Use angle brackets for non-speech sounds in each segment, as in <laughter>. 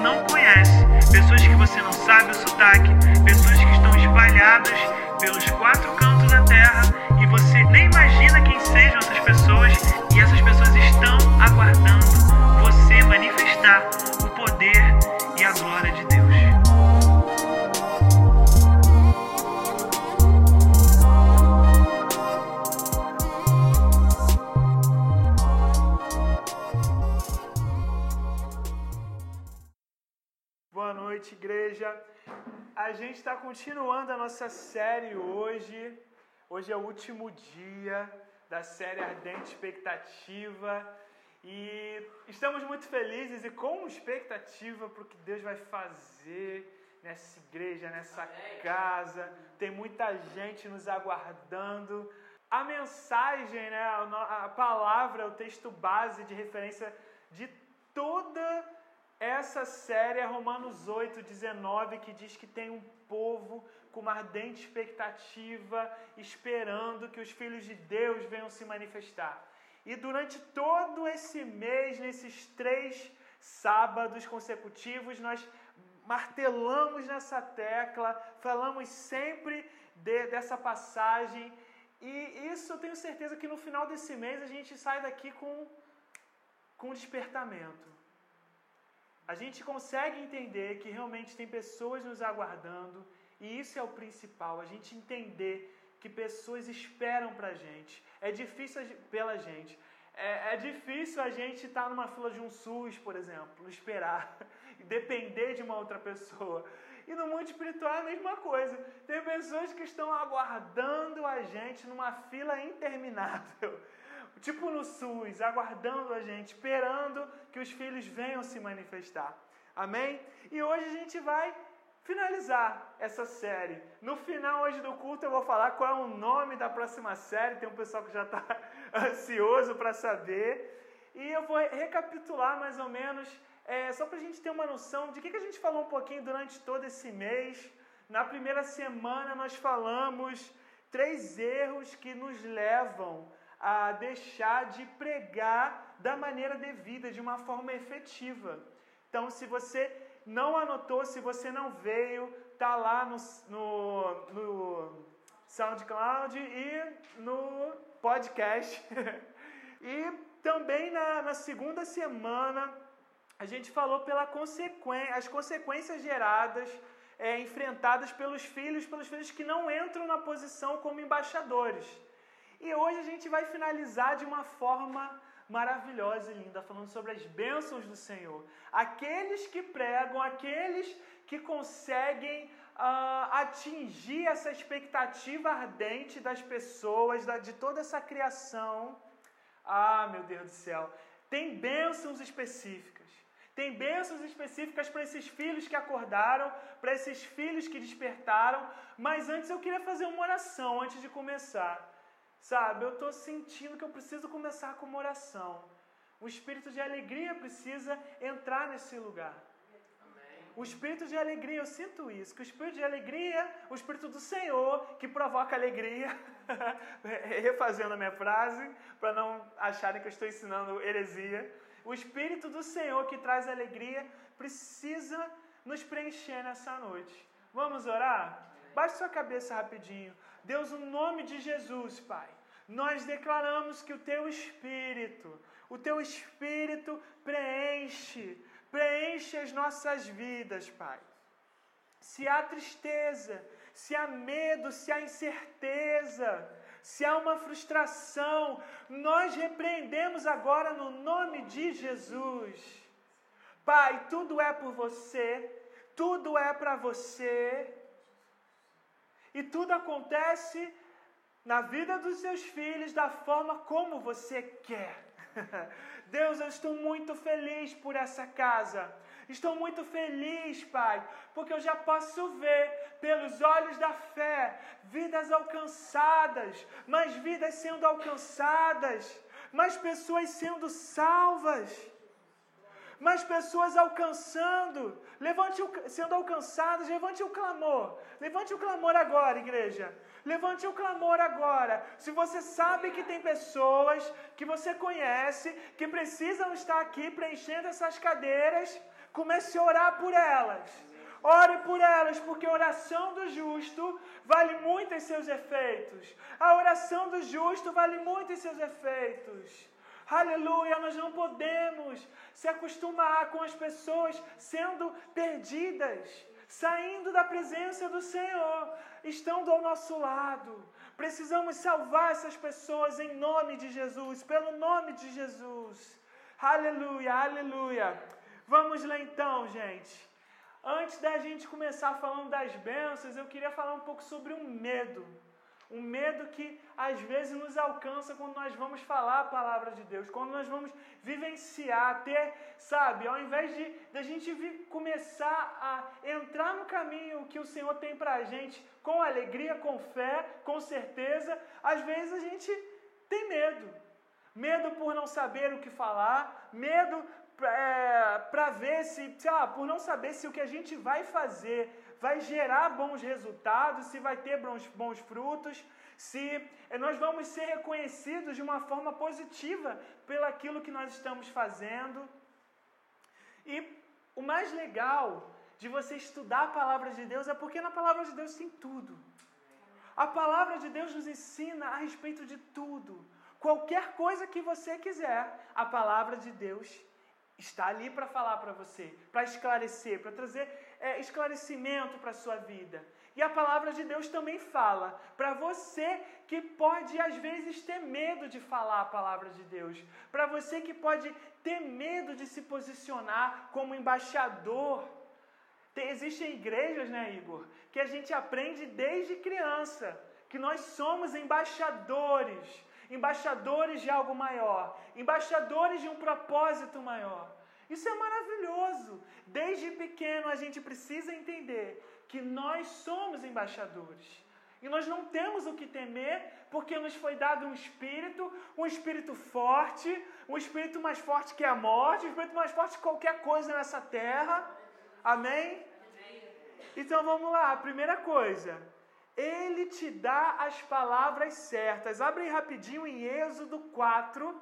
não conhece, pessoas que você não sabe o sotaque, pessoas que estão espalhadas pelos quatro cantos da terra. E você nem imagina quem sejam essas pessoas e essas A gente está continuando a nossa série hoje. Hoje é o último dia da série Ardente Expectativa. E estamos muito felizes e com expectativa para o que Deus vai fazer nessa igreja, nessa casa. Tem muita gente nos aguardando. A mensagem, né, a palavra, o texto base de referência de toda essa série é Romanos 8, 19, que diz que tem um povo com uma ardente expectativa, esperando que os filhos de Deus venham se manifestar. E durante todo esse mês, nesses três sábados consecutivos, nós martelamos nessa tecla, falamos sempre de, dessa passagem, e isso eu tenho certeza que no final desse mês a gente sai daqui com, com despertamento a gente consegue entender que realmente tem pessoas nos aguardando, e isso é o principal, a gente entender que pessoas esperam pra gente. É difícil pela gente. É, é difícil a gente estar tá numa fila de um SUS, por exemplo, esperar, <laughs> depender de uma outra pessoa. E no mundo espiritual é a mesma coisa. Tem pessoas que estão aguardando a gente numa fila interminável tipo no SUS, aguardando a gente, esperando que os filhos venham se manifestar. Amém? E hoje a gente vai finalizar essa série. No final hoje do culto eu vou falar qual é o nome da próxima série. Tem um pessoal que já está <laughs> ansioso para saber. E eu vou recapitular mais ou menos, é, só para a gente ter uma noção de que, que a gente falou um pouquinho durante todo esse mês. Na primeira semana nós falamos três erros que nos levam a deixar de pregar da maneira devida, de uma forma efetiva. Então, se você não anotou, se você não veio, tá lá no, no, no SoundCloud e no podcast. <laughs> e também na, na, segunda semana a gente falou pela consequência, as consequências geradas, é, enfrentadas pelos filhos, pelos filhos que não entram na posição como embaixadores. E hoje a gente vai finalizar de uma forma maravilhosa e linda, falando sobre as bênçãos do Senhor. Aqueles que pregam, aqueles que conseguem uh, atingir essa expectativa ardente das pessoas, da, de toda essa criação. Ah, meu Deus do céu! Tem bênçãos específicas. Tem bênçãos específicas para esses filhos que acordaram, para esses filhos que despertaram. Mas antes eu queria fazer uma oração antes de começar. Sabe, eu estou sentindo que eu preciso começar com uma oração. O espírito de alegria precisa entrar nesse lugar. O espírito de alegria, eu sinto isso, que o espírito de alegria, o espírito do Senhor, que provoca alegria, <laughs> refazendo a minha frase, para não acharem que eu estou ensinando heresia. O espírito do Senhor que traz alegria precisa nos preencher nessa noite. Vamos orar? Baixe sua cabeça rapidinho. Deus, no nome de Jesus, Pai, nós declaramos que o Teu Espírito, o Teu Espírito preenche, preenche as nossas vidas, Pai. Se há tristeza, se há medo, se há incerteza, se há uma frustração, nós repreendemos agora no nome de Jesus. Pai, tudo é por você, tudo é para você. E tudo acontece na vida dos seus filhos da forma como você quer. <laughs> Deus, eu estou muito feliz por essa casa. Estou muito feliz, Pai, porque eu já posso ver pelos olhos da fé vidas alcançadas, mais vidas sendo alcançadas, mais pessoas sendo salvas. mais pessoas alcançando, levante o, sendo alcançadas, levante o clamor. Levante o clamor agora, igreja. Levante o clamor agora. Se você sabe que tem pessoas que você conhece que precisam estar aqui preenchendo essas cadeiras, comece a orar por elas. Ore por elas, porque a oração do justo vale muito em seus efeitos. A oração do justo vale muito em seus efeitos. Aleluia, nós não podemos se acostumar com as pessoas sendo perdidas, saindo da presença do Senhor, estando ao nosso lado. Precisamos salvar essas pessoas em nome de Jesus, pelo nome de Jesus. Aleluia, aleluia. Vamos lá então, gente. Antes da gente começar falando das bênçãos, eu queria falar um pouco sobre um medo. Um medo que às vezes nos alcança quando nós vamos falar a palavra de Deus, quando nós vamos vivenciar, ter, sabe, ao invés de, de a gente começar a entrar no caminho que o Senhor tem para a gente com alegria, com fé, com certeza, às vezes a gente tem medo. Medo por não saber o que falar, medo é, para ver se, por não saber se o que a gente vai fazer vai gerar bons resultados, se vai ter bons, bons frutos, se eh, nós vamos ser reconhecidos de uma forma positiva pelaquilo que nós estamos fazendo. E o mais legal de você estudar a palavra de Deus é porque na palavra de Deus tem tudo. A palavra de Deus nos ensina a respeito de tudo. Qualquer coisa que você quiser, a palavra de Deus está ali para falar para você, para esclarecer, para trazer é, esclarecimento para a sua vida. E a palavra de Deus também fala para você que pode às vezes ter medo de falar a palavra de Deus, para você que pode ter medo de se posicionar como embaixador. Tem, existem igrejas, né, Igor, que a gente aprende desde criança que nós somos embaixadores, embaixadores de algo maior, embaixadores de um propósito maior. Isso é maravilhoso. Desde pequeno a gente precisa entender que nós somos embaixadores. E nós não temos o que temer, porque nos foi dado um espírito, um espírito forte, um espírito mais forte que a morte, um espírito mais forte que qualquer coisa nessa terra. Amém? Então vamos lá, a primeira coisa. Ele te dá as palavras certas. Abre rapidinho em Êxodo 4,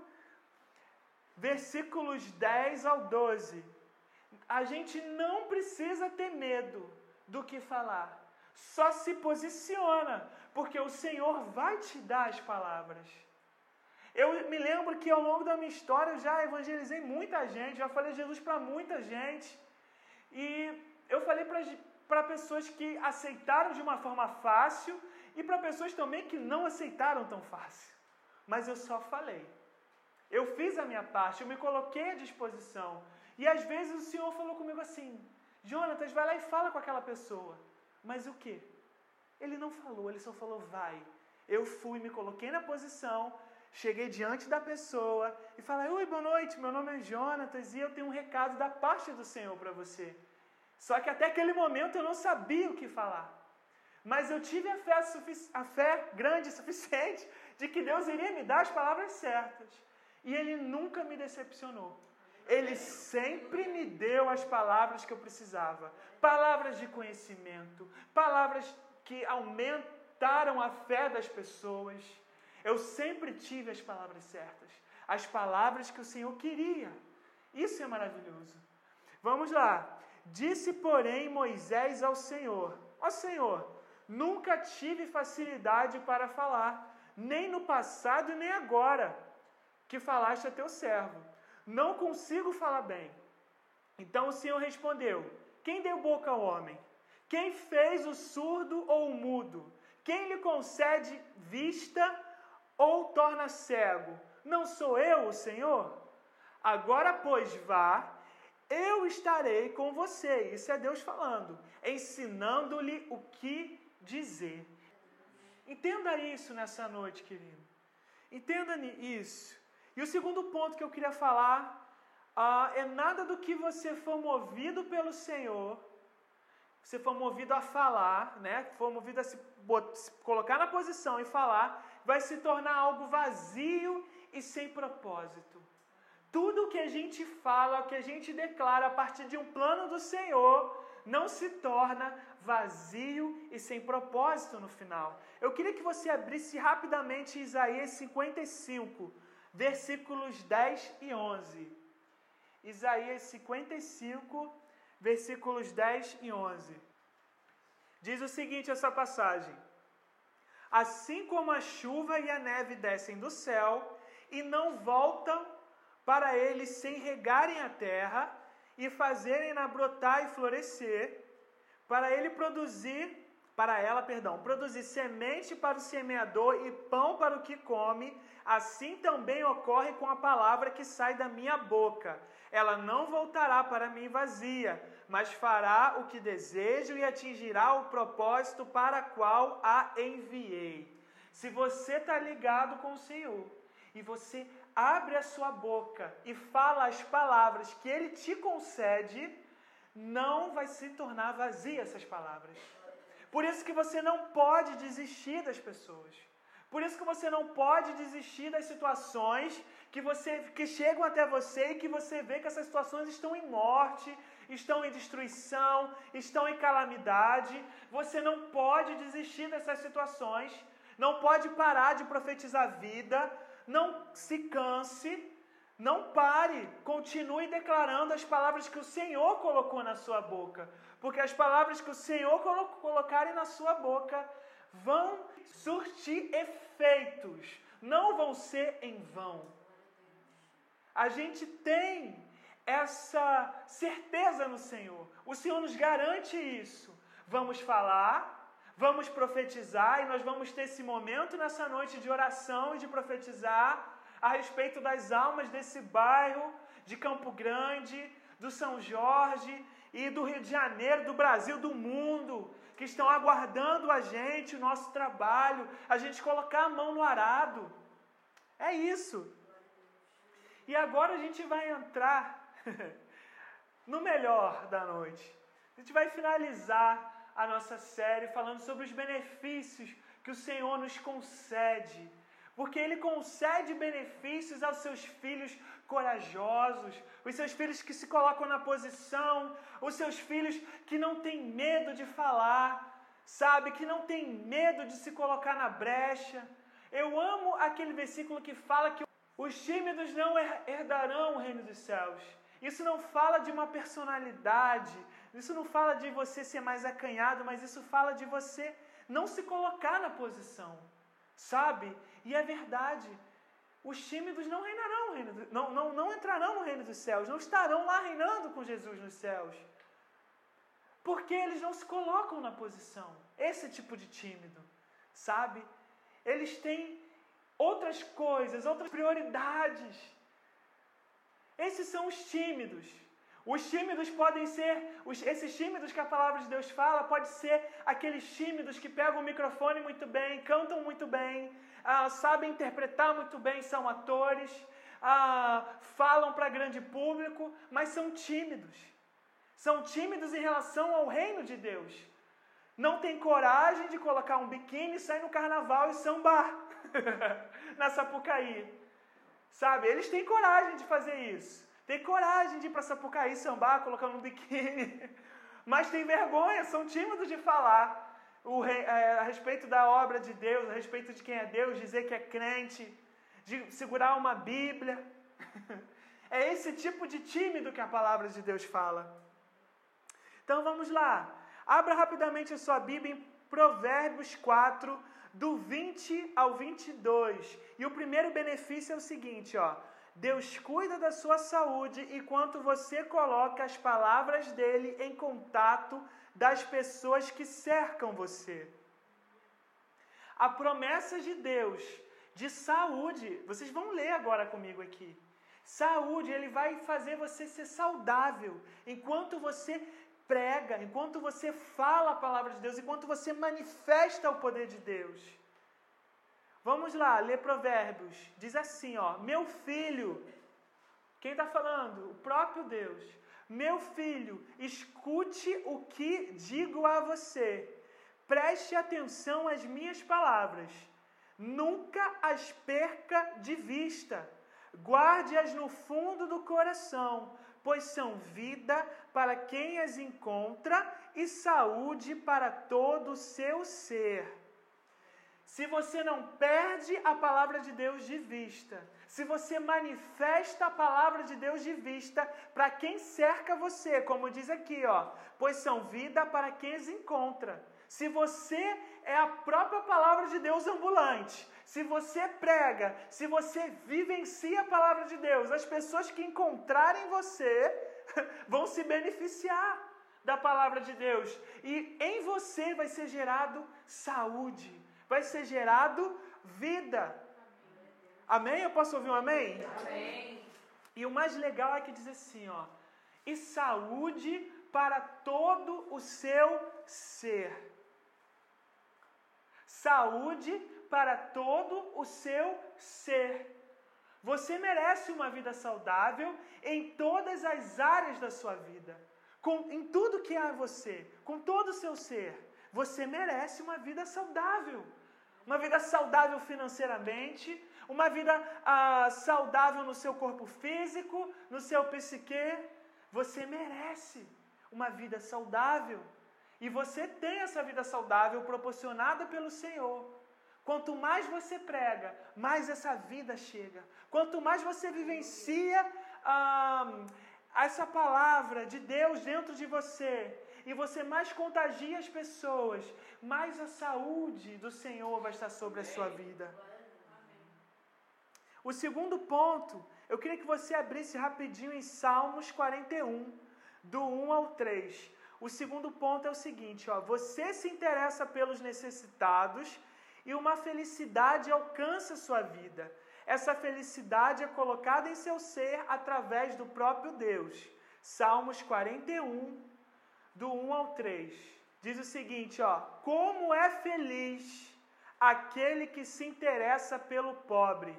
versículos 10 ao 12. A gente não precisa ter medo do que falar. Só se posiciona, porque o Senhor vai te dar as palavras. Eu me lembro que ao longo da minha história eu já evangelizei muita gente, já falei Jesus para muita gente. E eu falei para pessoas que aceitaram de uma forma fácil e para pessoas também que não aceitaram tão fácil. Mas eu só falei. Eu fiz a minha parte, eu me coloquei à disposição. E às vezes o Senhor falou comigo assim: Jonatas, vai lá e fala com aquela pessoa. Mas o que? Ele não falou, ele só falou: vai. Eu fui, me coloquei na posição, cheguei diante da pessoa e falei: Oi, boa noite, meu nome é Jonatas e eu tenho um recado da parte do Senhor para você. Só que até aquele momento eu não sabia o que falar. Mas eu tive a fé, a fé grande <laughs> suficiente de que Deus iria me dar as palavras certas. E Ele nunca me decepcionou. Ele sempre me deu as palavras que eu precisava. Palavras de conhecimento, palavras que aumentaram a fé das pessoas. Eu sempre tive as palavras certas, as palavras que o Senhor queria. Isso é maravilhoso. Vamos lá. Disse, porém, Moisés ao Senhor: Ó Senhor, nunca tive facilidade para falar, nem no passado nem agora, que falaste a teu servo não consigo falar bem. Então o Senhor respondeu: Quem deu boca ao homem? Quem fez o surdo ou o mudo? Quem lhe concede vista ou torna cego? Não sou eu, o Senhor? Agora, pois, vá, eu estarei com você. Isso é Deus falando, ensinando-lhe o que dizer. Entenda isso nessa noite, querido. Entenda isso. E o segundo ponto que eu queria falar uh, é nada do que você for movido pelo Senhor, você for movido a falar, né? For movido a se, se colocar na posição e falar, vai se tornar algo vazio e sem propósito. Tudo que a gente fala, o que a gente declara a partir de um plano do Senhor, não se torna vazio e sem propósito no final. Eu queria que você abrisse rapidamente Isaías 55, versículos 10 e 11. Isaías 55, versículos 10 e 11. Diz o seguinte essa passagem: Assim como a chuva e a neve descem do céu e não voltam para eles sem regarem a terra e fazerem-na brotar e florescer, para ele produzir, para ela, perdão, produzir semente para o semeador e pão para o que come, assim também ocorre com a palavra que sai da minha boca. Ela não voltará para mim vazia, mas fará o que desejo e atingirá o propósito para qual a enviei. Se você está ligado com o Senhor e você abre a sua boca e fala as palavras que Ele te concede, não vai se tornar vazia essas palavras. Por isso que você não pode desistir das pessoas. Por isso que você não pode desistir das situações que, você, que chegam até você e que você vê que essas situações estão em morte, estão em destruição, estão em calamidade. Você não pode desistir dessas situações, não pode parar de profetizar vida, não se canse, não pare, continue declarando as palavras que o Senhor colocou na sua boca, porque as palavras que o Senhor colocarem na sua boca vão surtir efeitos, não vão ser em vão. A gente tem essa certeza no Senhor. O Senhor nos garante isso. Vamos falar, vamos profetizar e nós vamos ter esse momento nessa noite de oração e de profetizar a respeito das almas desse bairro de Campo Grande, do São Jorge e do Rio de Janeiro, do Brasil, do mundo, que estão aguardando a gente, o nosso trabalho, a gente colocar a mão no arado. É isso. E agora a gente vai entrar <laughs> no melhor da noite. A gente vai finalizar a nossa série falando sobre os benefícios que o Senhor nos concede. Porque Ele concede benefícios aos seus filhos corajosos, os seus filhos que se colocam na posição, os seus filhos que não têm medo de falar, sabe, que não têm medo de se colocar na brecha. Eu amo aquele versículo que fala que os tímidos não herdarão o reino dos céus. Isso não fala de uma personalidade, isso não fala de você ser mais acanhado, mas isso fala de você não se colocar na posição, sabe? E é verdade. Os tímidos não reinarão, não, não, não entrarão no reino dos céus, não estarão lá reinando com Jesus nos céus. Porque eles não se colocam na posição. Esse tipo de tímido, sabe? Eles têm outras coisas, outras prioridades. Esses são os tímidos. Os tímidos podem ser, os, esses tímidos que a palavra de Deus fala, pode ser aqueles tímidos que pegam o microfone muito bem, cantam muito bem, ah, sabem interpretar muito bem, são atores, ah, falam para grande público, mas são tímidos. São tímidos em relação ao reino de Deus. Não tem coragem de colocar um biquíni, sair no carnaval e sambar <laughs> na Sapucaí. Sabe? Eles têm coragem de fazer isso. Tem coragem de ir para Sapucaí sambar, colocando um biquíni. <laughs> Mas tem vergonha, são tímidos de falar rei, é, a respeito da obra de Deus, a respeito de quem é Deus, dizer que é crente, de segurar uma Bíblia. <laughs> É esse tipo de tímido que a palavra de Deus fala. Então vamos lá. Abra rapidamente a sua Bíblia em Provérbios 4, do 20 ao 22. E o primeiro benefício é o seguinte, ó. Deus cuida da sua saúde enquanto você coloca as palavras dele em contato das pessoas que cercam você. A promessa de Deus de saúde, vocês vão ler agora comigo aqui. Saúde, ele vai fazer você ser saudável enquanto você prega, enquanto você fala a palavra de Deus, enquanto você manifesta o poder de Deus. Vamos lá, ler Provérbios. Diz assim, ó: Meu filho, quem está falando? O próprio Deus. Meu filho, escute o que digo a você. Preste atenção às minhas palavras. Nunca as perca de vista. Guarde-as no fundo do coração, pois são vida para quem as encontra e saúde para todo o seu ser. Se você não perde a palavra de Deus de vista, se você manifesta a palavra de Deus de vista para quem cerca você, como diz aqui, ó, pois são vida para quem as encontra. Se você é a própria palavra de Deus ambulante, se você prega, se você vivencia a palavra de Deus, as pessoas que encontrarem você <laughs> vão se beneficiar da palavra de Deus. E em você vai ser gerado saúde, vai ser gerado vida. Amém? Eu posso ouvir um amém? Amém. E o mais legal é que diz assim, ó, e saúde para todo o seu ser. Saúde para todo o seu ser. Você merece uma vida saudável em todas as áreas da sua vida, com, em tudo que há você, com todo o seu ser. Você merece uma vida saudável, uma vida saudável financeiramente, uma vida ah, saudável no seu corpo físico, no seu psique. Você merece uma vida saudável. E você tem essa vida saudável proporcionada pelo Senhor. Quanto mais você prega, mais essa vida chega. Quanto mais você vivencia ah, essa palavra de Deus dentro de você, e você mais contagia as pessoas, mais a saúde do Senhor vai estar sobre a sua vida. O segundo ponto, eu queria que você abrisse rapidinho em Salmos 41, do 1 ao 3. O segundo ponto é o seguinte, ó, você se interessa pelos necessitados e uma felicidade alcança sua vida. Essa felicidade é colocada em seu ser através do próprio Deus. Salmos 41, do 1 ao 3. Diz o seguinte, ó: Como é feliz aquele que se interessa pelo pobre.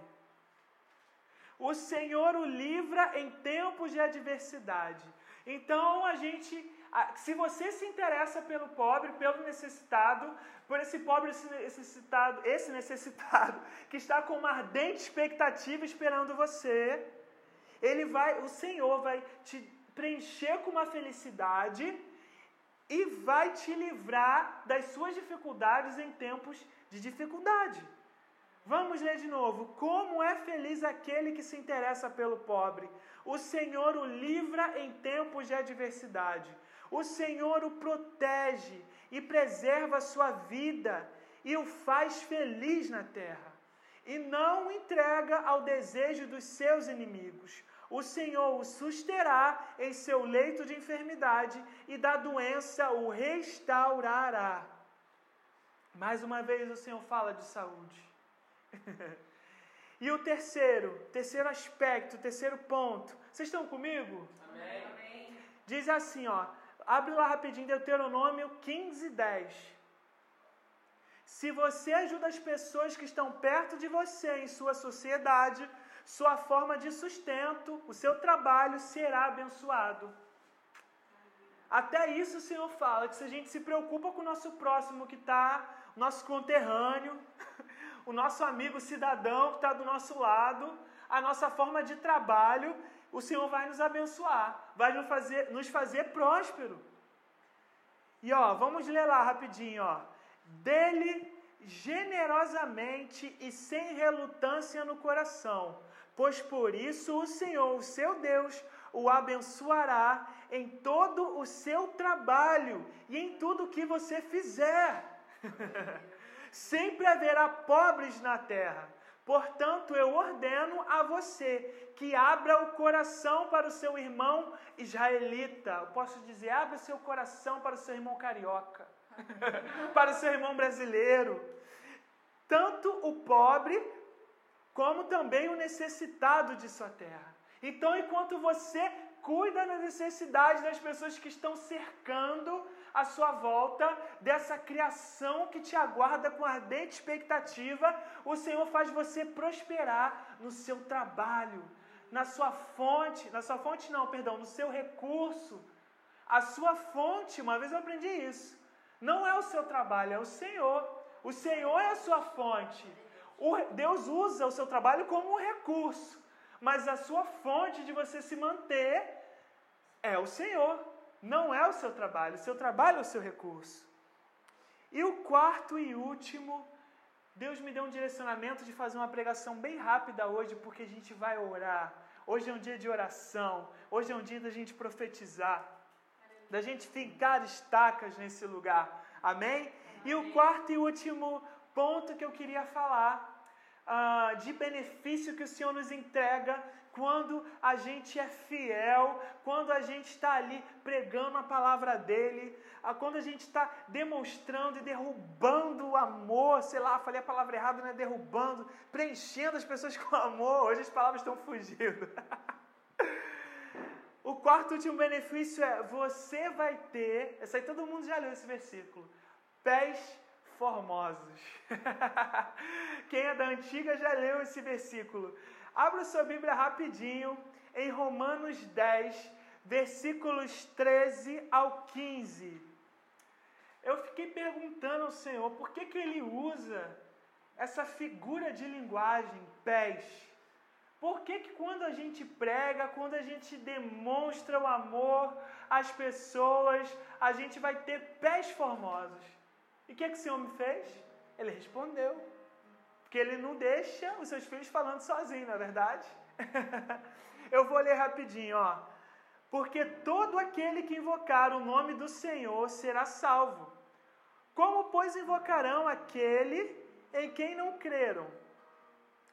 O Senhor o livra em tempos de adversidade. Então a gente se você se interessa pelo pobre, pelo necessitado, por esse pobre esse necessitado, esse necessitado <laughs> que está com uma ardente expectativa esperando você, ele vai, o Senhor vai te preencher com uma felicidade e vai te livrar das suas dificuldades em tempos de dificuldade. Vamos ler de novo. Como é feliz aquele que se interessa pelo pobre. O Senhor o livra em tempos de adversidade. O Senhor o protege e preserva a sua vida e o faz feliz na terra. E não o entrega ao desejo dos seus inimigos. O Senhor o susterá em seu leito de enfermidade e da doença o restaurará. Mais uma vez o Senhor fala de saúde. <laughs> e o terceiro, terceiro aspecto, terceiro ponto. Vocês estão comigo? Amém. Diz assim, ó. Abre lá rapidinho Deuteronômio 15, 10. Se você ajuda as pessoas que estão perto de você em sua sociedade, sua forma de sustento, o seu trabalho será abençoado. Até isso o Senhor fala, que se a gente se preocupa com o nosso próximo que está, nosso conterrâneo, <laughs> o nosso amigo cidadão que está do nosso lado, a nossa forma de trabalho, o Senhor vai nos abençoar, vai nos fazer, nos fazer próspero. E ó, vamos ler lá rapidinho, ó. Dele generosamente e sem relutância no coração, pois por isso o Senhor, o seu Deus, o abençoará em todo o seu trabalho e em tudo que você fizer. <laughs> Sempre haverá pobres na terra. Portanto, eu ordeno a você que abra o coração para o seu irmão israelita. Eu posso dizer, abra seu coração para o seu irmão carioca, <laughs> para o seu irmão brasileiro. Tanto o pobre como também o necessitado de sua terra. Então, enquanto você cuida da necessidade das pessoas que estão cercando à sua volta, dessa criação que te aguarda com ardente expectativa, o Senhor faz você prosperar no seu trabalho, na sua fonte, na sua fonte não, perdão, no seu recurso. A sua fonte, uma vez eu aprendi isso, não é o seu trabalho, é o Senhor. O Senhor é a sua fonte. O Deus usa o seu trabalho como um recurso. mas a sua fonte de você se manter é o Senhor, não é o seu trabalho. O seu trabalho é o seu recurso. E o quarto e último, Deus me deu um direcionamento de fazer uma pregação bem rápida hoje, porque a gente vai orar. Hoje é um dia de oração, hoje é um dia da gente profetizar, da gente ficar estacas nesse lugar. Amém? E o quarto e último ponto que eu queria falar, uh, de benefício que o Senhor nos entrega quando a gente é fiel, quando a gente está ali pregando a palavra dele, quando a gente está demonstrando e derrubando o amor, sei lá, falei a palavra errada, né? Derrubando, preenchendo as pessoas <laughs> com amor. Hoje as palavras estão fugindo. <laughs> o quarto último benefício é você vai ter, essa aí todo mundo já leu esse versículo, pés formosos. <laughs> Quem é da antiga já leu esse versículo. Abra sua Bíblia rapidinho em Romanos 10, versículos 13 ao 15. Eu fiquei perguntando ao Senhor por que, que ele usa essa figura de linguagem, pés. Por que, que quando a gente prega, quando a gente demonstra o amor às pessoas, a gente vai ter pés formosos? E o que, é que esse homem fez? Ele respondeu. Porque ele não deixa os seus filhos falando sozinho, não é verdade? <laughs> Eu vou ler rapidinho, ó. Porque todo aquele que invocar o nome do Senhor será salvo. Como, pois, invocarão aquele em quem não creram?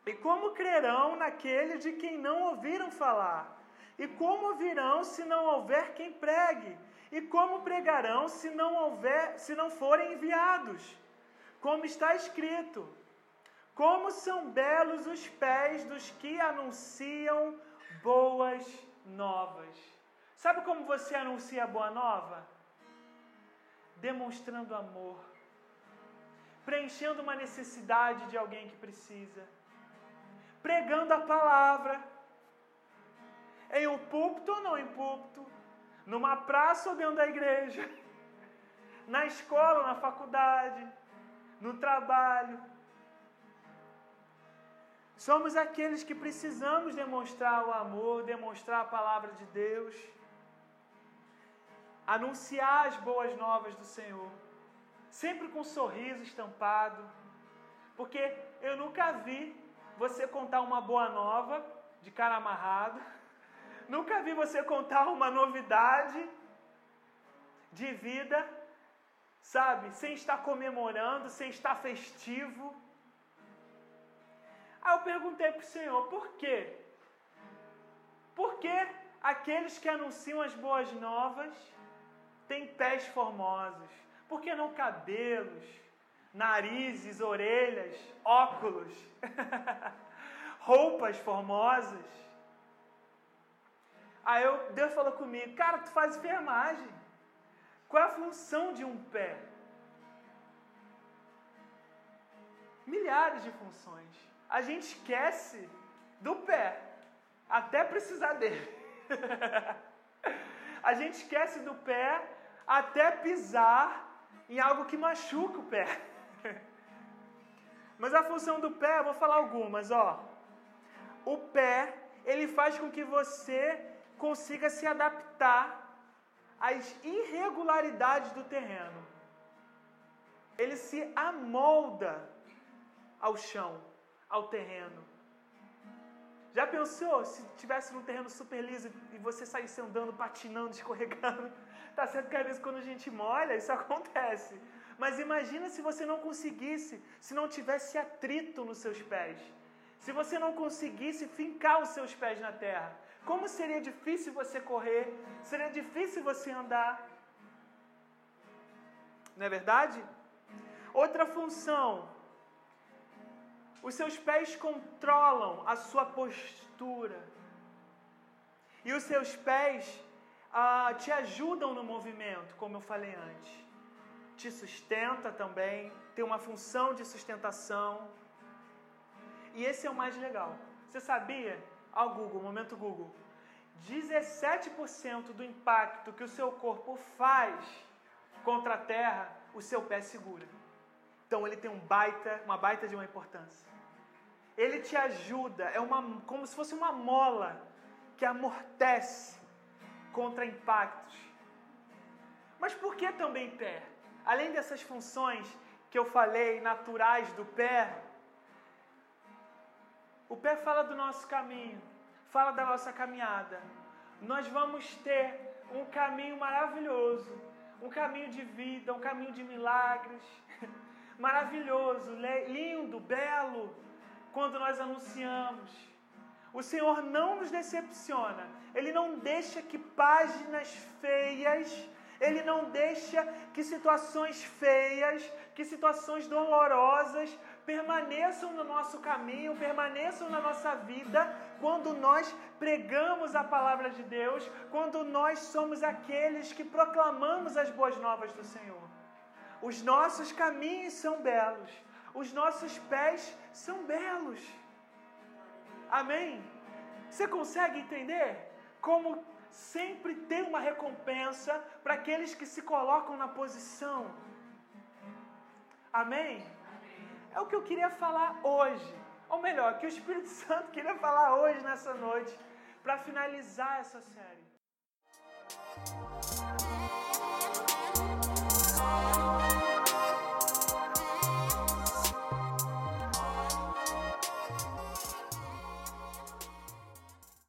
E como crerão naquele de quem não ouviram falar? E como ouvirão se não houver quem pregue? E como pregarão se não houver, se não forem enviados? Como está escrito: Como são belos os pés dos que anunciam boas novas. Sabe como você anuncia a boa nova? Demonstrando amor, preenchendo uma necessidade de alguém que precisa, pregando a palavra, em um púlpito ou não em púlpito, numa praça ou dentro da igreja, <laughs> na escola, na faculdade, no trabalho. Somos aqueles que precisamos demonstrar o amor, demonstrar a palavra de Deus, anunciar as boas novas do Senhor, sempre com um sorriso estampado, porque eu nunca vi você contar uma boa nova de cara amarrado. <laughs> Nunca vi você contar uma novidade de vida, sabe? Sem estar comemorando, sem estar festivo. Aí eu perguntei para o Senhor, por quê? Por que aqueles que anunciam as boas novas têm pés formosos? Por que não cabelos, narizes, orelhas, óculos, <laughs> roupas formosas? Aí eu, Deus falou comigo, cara, tu faz enfermagem. Qual é a função de um pé? Milhares de funções. A gente esquece do pé, até precisar dele. <laughs> a gente esquece do pé até pisar em algo que machuca o pé. <laughs> Mas a função do pé, vou falar algumas, ó. O pé, ele faz com que você consiga se adaptar às irregularidades do terreno. Ele se amolda ao chão, ao terreno. Já pensou se tivesse num terreno super liso e você saísse andando, patinando, <laughs> escorregando? Tá certo que às vezes quando a gente molha, isso <laughs> acontece. Mas imagina se você não conseguisse, se não tivesse atrito nos seus pés. Se você não conseguisse fincar os seus pés na terra. Como seria difícil você correr? Seria difícil você andar? Não é verdade? Outra função. Os seus pés controlam a sua postura. E os seus pés ah, te ajudam no movimento, como eu falei antes. Te sustenta também, tem uma função de sustentação. E esse é o mais legal. Você sabia? Ao Google, momento Google. 17% do impacto que o seu corpo faz contra a terra, o seu pé segura. Então ele tem um baita, uma baita de uma importância. ele te ajuda, é uma, como se fosse uma mola que amortece contra impactos. Mas por que também pé? Além dessas funções que eu falei naturais do pé, o pé fala do nosso caminho, fala da nossa caminhada. Nós vamos ter um caminho maravilhoso, um caminho de vida, um caminho de milagres, maravilhoso, lindo, belo, quando nós anunciamos. O Senhor não nos decepciona, Ele não deixa que páginas feias, Ele não deixa que situações feias, que situações dolorosas permaneçam no nosso caminho, permaneçam na nossa vida, quando nós pregamos a palavra de Deus, quando nós somos aqueles que proclamamos as boas novas do Senhor. Os nossos caminhos são belos, os nossos pés são belos. Amém? Você consegue entender como sempre tem uma recompensa para aqueles que se colocam na posição? Amém? É o que eu queria falar hoje. Ou melhor, que o Espírito <laughs> Santo queria falar hoje, nessa noite, para finalizar essa série.